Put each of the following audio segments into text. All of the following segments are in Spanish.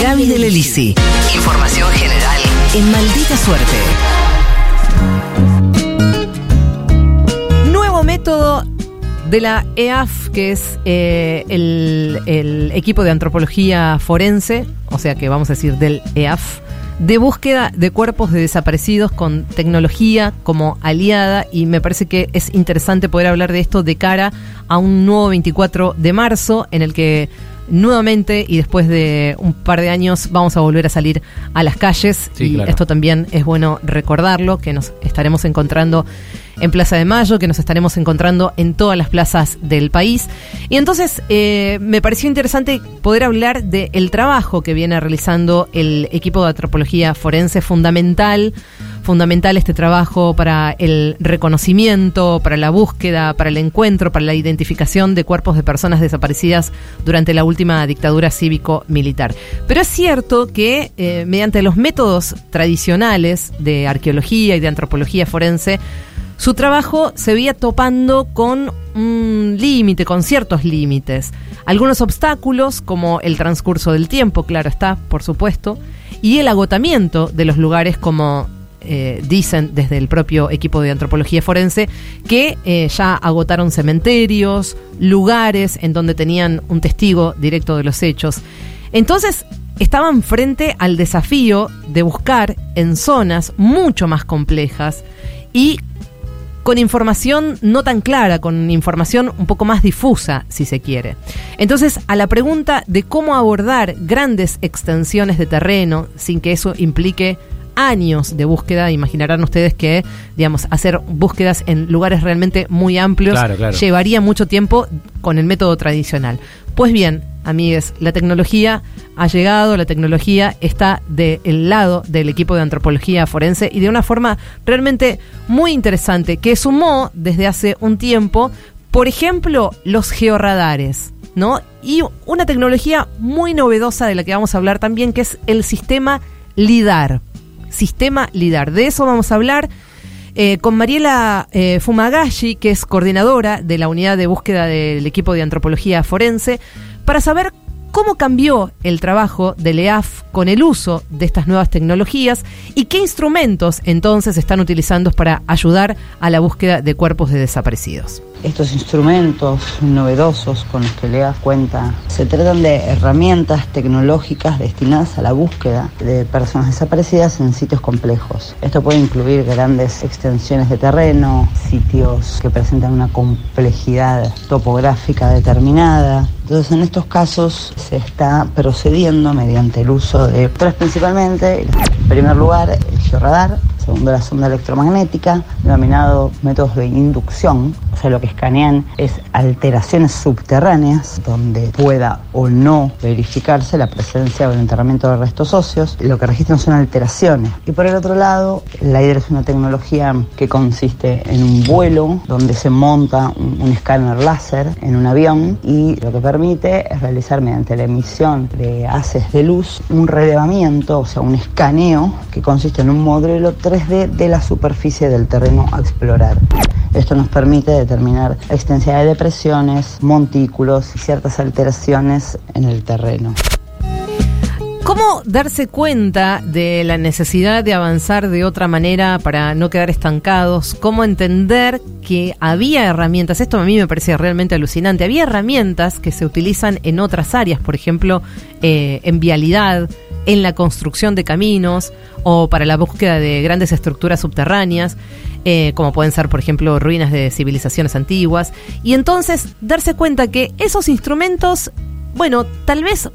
Gaby del Elisi. Información general en maldita suerte. Nuevo método de la EAF, que es eh, el, el equipo de antropología forense, o sea que vamos a decir del EAF, de búsqueda de cuerpos de desaparecidos con tecnología como aliada y me parece que es interesante poder hablar de esto de cara a un nuevo 24 de marzo en el que nuevamente y después de un par de años vamos a volver a salir a las calles Sí, y claro. esto también es bueno recordarlo que nos estaremos encontrando en Plaza de Mayo, que nos estaremos encontrando en todas las plazas del país. Y entonces eh, me pareció interesante poder hablar del trabajo que viene realizando el equipo de antropología forense fundamental. Fundamental este trabajo para el reconocimiento, para la búsqueda, para el encuentro, para la identificación de cuerpos de personas desaparecidas durante la última dictadura cívico-militar. Pero es cierto que eh, mediante los métodos tradicionales de arqueología y de antropología forense, su trabajo se veía topando con un límite, con ciertos límites. Algunos obstáculos, como el transcurso del tiempo, claro está, por supuesto, y el agotamiento de los lugares, como eh, dicen desde el propio equipo de antropología forense, que eh, ya agotaron cementerios, lugares en donde tenían un testigo directo de los hechos. Entonces, estaban frente al desafío de buscar en zonas mucho más complejas y con información no tan clara, con información un poco más difusa, si se quiere. Entonces, a la pregunta de cómo abordar grandes extensiones de terreno sin que eso implique años de búsqueda, imaginarán ustedes que, digamos, hacer búsquedas en lugares realmente muy amplios Claro, claro. llevaría mucho tiempo con el método tradicional. Pues bien, amigues, la tecnología ha llegado, la tecnología está del lado del equipo de antropología forense y de una forma realmente muy interesante que sumó desde hace un tiempo, por ejemplo, los georradares. ¿No? Y una tecnología muy novedosa de la que vamos a hablar también, que es el sistema LIDAR. Sistema LIDAR. De eso vamos a hablar eh, con Mariela eh, Fumagashi, que es coordinadora de la unidad de búsqueda del equipo de antropología forense, para saber cómo cambió el trabajo del EAF con el uso de estas nuevas tecnologías y qué instrumentos entonces están utilizando para ayudar a la búsqueda de cuerpos de desaparecidos. Estos instrumentos novedosos con los que LEA cuenta se tratan de herramientas tecnológicas destinadas a la búsqueda de personas desaparecidas en sitios complejos. Esto puede incluir grandes extensiones de terreno, sitios que presentan una complejidad topográfica determinada. Entonces en estos casos se está procediendo mediante el uso de tres principalmente. En primer lugar, el georradar, segundo la sonda electromagnética, denominado métodos de inducción, sea, lo que escanean es alteraciones subterráneas donde pueda o no verificarse la presencia o el enterramiento de restos óseos, lo que registran son alteraciones. Y por el otro lado, la hidra es una tecnología que consiste en un vuelo donde se monta un, un escáner láser en un avión y lo que permite es realizar mediante la emisión de haces de luz un relevamiento, o sea, un escaneo que consiste en un modelo 3D de la superficie del terreno a explorar. Esto nos permite determinar la extensión de depresiones, montículos y ciertas alteraciones en el terreno. ¿Cómo darse cuenta de la necesidad de avanzar de otra manera para no quedar estancados? ¿Cómo entender que había herramientas? Esto a mí me parece realmente alucinante. Había herramientas que se utilizan en otras áreas, por ejemplo, eh, en vialidad, en la construcción de caminos o para la búsqueda de grandes estructuras subterráneas, eh, como pueden ser, por ejemplo, ruinas de civilizaciones antiguas. Y entonces darse cuenta que esos instrumentos, bueno, tal vez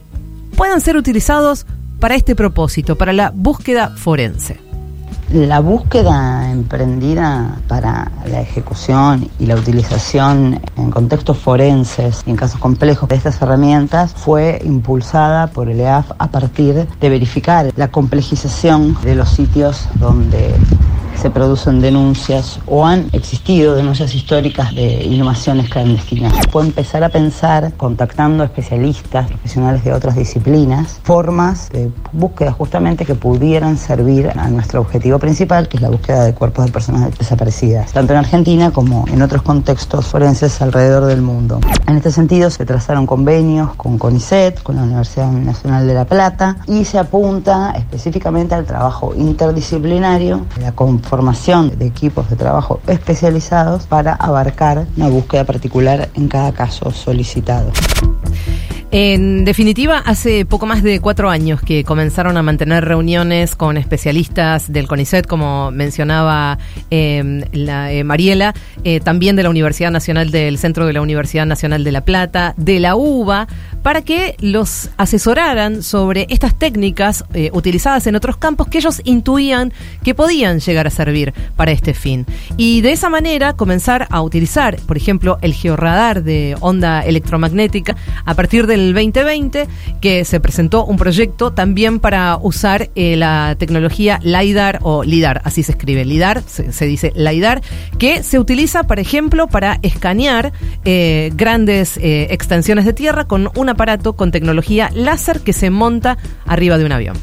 puedan ser utilizados para este propósito, para la búsqueda forense. La búsqueda emprendida para la ejecución y la utilización en contextos forenses y en casos complejos de estas herramientas fue impulsada por el EAF a partir de verificar la complejización de los sitios donde se producen denuncias o han existido denuncias históricas de inhumaciones clandestinas. Puede empezar a pensar, contactando especialistas, profesionales de otras disciplinas, formas de búsqueda justamente que pudieran servir a nuestro objetivo objetivo principal, que es la búsqueda de cuerpos de personas desaparecidas, tanto en Argentina como en otros contextos forenses alrededor del mundo. En este sentido, se trazaron convenios con CONICET, con la Universidad Nacional de La Plata, y se apunta específicamente al trabajo interdisciplinario, la conformación de equipos de trabajo especializados para abarcar una búsqueda particular en cada caso solicitado. En definitiva, hace poco más de cuatro años que comenzaron a mantener reuniones con especialistas del CONICET, como mencionaba em, la, eh, Mariela, eh, también de la Universidad Nacional del Centro de la Universidad Nacional de La Plata, de la UBA, para que los asesoraran sobre estas técnicas eh, utilizadas en otros campos que ellos intuían que podían llegar a servir para este fin. Y de esa manera comenzar a utilizar, por ejemplo, el georradar de onda electromagnética a partir del 2020 que se presentó un proyecto también para usar eh, la tecnología LIDAR o LIDAR, así se escribe, LIDAR, se, dice LIDAR, que se utiliza, por ejemplo, para escanear eh, grandes extensiones de tierra con un aparato con tecnología láser que se monta arriba de un avión.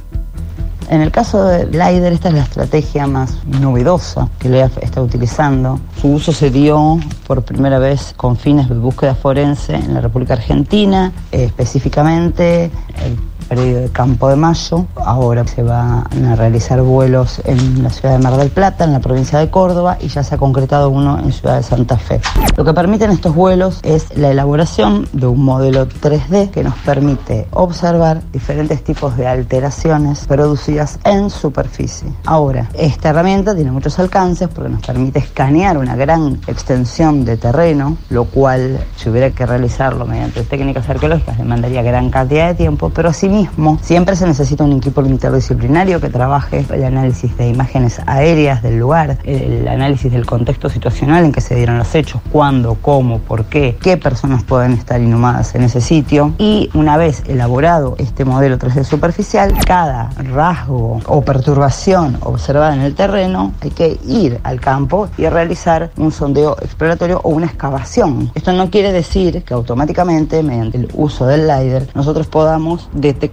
En el caso de LIDAR, esta es la estrategia más novedosa que LEAF está utilizando. Su uso se dio por primera vez con fines de búsqueda forense en la República Argentina, específicamente el periodo de Campo de Mayo. Ahora se van a realizar vuelos en la ciudad de Mar del Plata, en la provincia de Córdoba, y ya se ha concretado uno en Ciudad de Santa Fe. Lo que permiten estos vuelos es la elaboración de un modelo 3D que nos permite observar diferentes tipos de alteraciones producidas en superficie. Ahora, esta herramienta tiene muchos alcances porque nos permite escanear una gran extensión de terreno, lo cual, si hubiera que realizarlo mediante técnicas arqueológicas, demandaría gran cantidad de tiempo, pero asimismo Siempre se necesita un equipo interdisciplinario que trabaje el análisis de imágenes aéreas del lugar, el análisis del contexto situacional en que se dieron los hechos, cuándo, cómo, por qué, qué personas pueden estar inhumadas en ese sitio. Y una vez elaborado este modelo 3D superficial, cada rasgo o perturbación observada en el terreno, hay que ir al campo y realizar un sondeo exploratorio o una excavación. Esto no quiere decir que automáticamente, mediante el uso del LiDAR, nosotros podamos detectar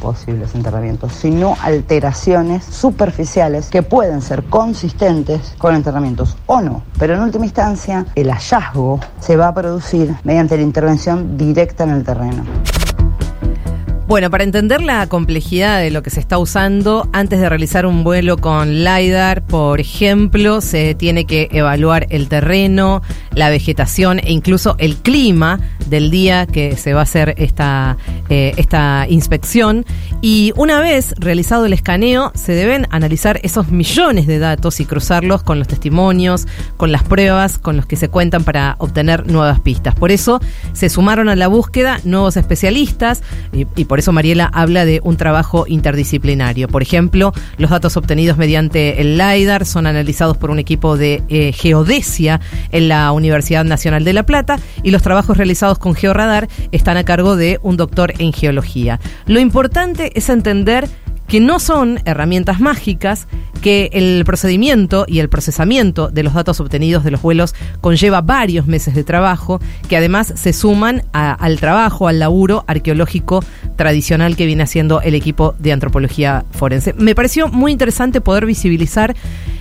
posibles enterramientos, sino alteraciones superficiales que pueden ser consistentes con enterramientos o no. Pero en última instancia, el hallazgo se va a producir mediante la intervención directa en el terreno. Bueno, para entender la complejidad de lo que se está usando, antes de realizar un vuelo con LIDAR, por ejemplo, se tiene que evaluar el terreno, la vegetación e incluso el clima del día que se va a hacer esta, eh, esta inspección. Y una vez realizado el escaneo, se deben analizar esos millones de datos y cruzarlos con los testimonios, con las pruebas con los que se cuentan para obtener nuevas pistas. Por eso se sumaron a la búsqueda nuevos especialistas y, por eso Mariela habla de un trabajo interdisciplinario. Por ejemplo, los datos obtenidos mediante el LIDAR son analizados por un equipo de eh, geodesia en la Universidad Nacional de La Plata y los trabajos realizados con georradar están a cargo de un doctor en geología. Lo importante es entender que no son herramientas mágicas, que el procedimiento y el procesamiento de los datos obtenidos de los vuelos conlleva varios meses de trabajo, que además se suman al trabajo, al laburo arqueológico tradicional que viene haciendo el equipo de antropología forense. Me pareció muy interesante poder visibilizar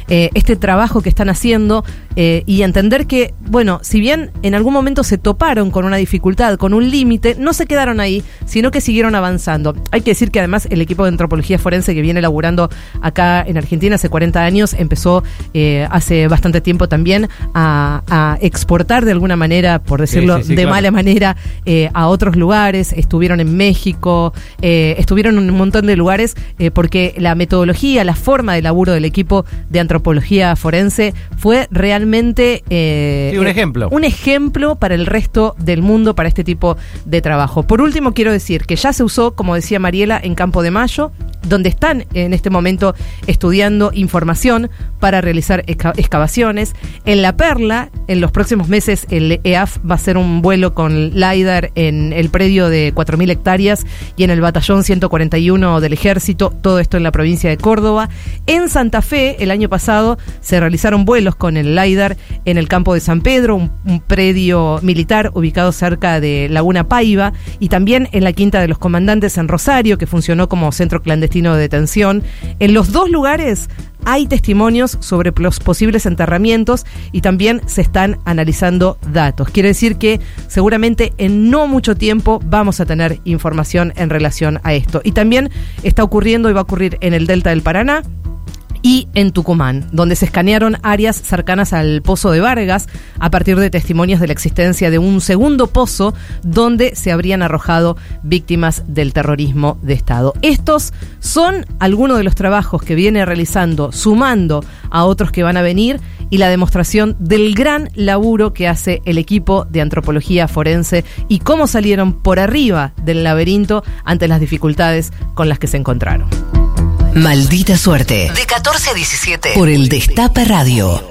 eh, este trabajo que están haciendo eh, y entender que, bueno, si bien en algún momento se toparon con una dificultad, con un límite, no se quedaron ahí, sino que siguieron avanzando. Hay que decir que además el equipo de antropología forense que viene laburando acá en Argentina hace 40 años empezó eh, hace bastante tiempo también a, exportar de alguna manera, por decirlo de mala manera, a otros lugares. Estuvieron en México, estuvieron en un montón de lugares porque la metodología, la forma de laburo del equipo de antropología forense fue realmente eh, un ejemplo. Un ejemplo para el resto del mundo para este tipo de trabajo. Por último, quiero decir que ya se usó, como decía Mariela, en Campo de Mayo, donde están en este momento estudiando información para realizar excavaciones. En La Perla, en los próximos meses, el EAF va a hacer un vuelo con LIDAR en el predio de 4.000 hectáreas y en el batallón 141 del ejército, todo esto en la provincia de Córdoba. En Santa Fe, el año pasado, se realizaron vuelos con el LIDAR en el campo de San Pedro, un, predio militar ubicado cerca de Laguna Paiva, y también en la Quinta de los Comandantes en Rosario, que funcionó como centro clandestino destino de detención. En los dos lugares hay testimonios sobre los posibles enterramientos y también se están analizando datos. Quiere decir que seguramente en no mucho tiempo vamos a tener información en relación a esto. Y también está ocurriendo y va a ocurrir en el Delta del Paraná y en Tucumán, donde se escanearon áreas cercanas al pozo de Vargas a partir de testimonios de la existencia de un segundo pozo donde se habrían arrojado víctimas del terrorismo de Estado. Estos son algunos de los trabajos que viene realizando, sumando a otros que van a venir y la demostración del gran laburo que hace el equipo de antropología forense y cómo salieron por arriba del laberinto ante las dificultades con las que se encontraron. Maldita suerte. De 14 a 17. Por el Destape Radio.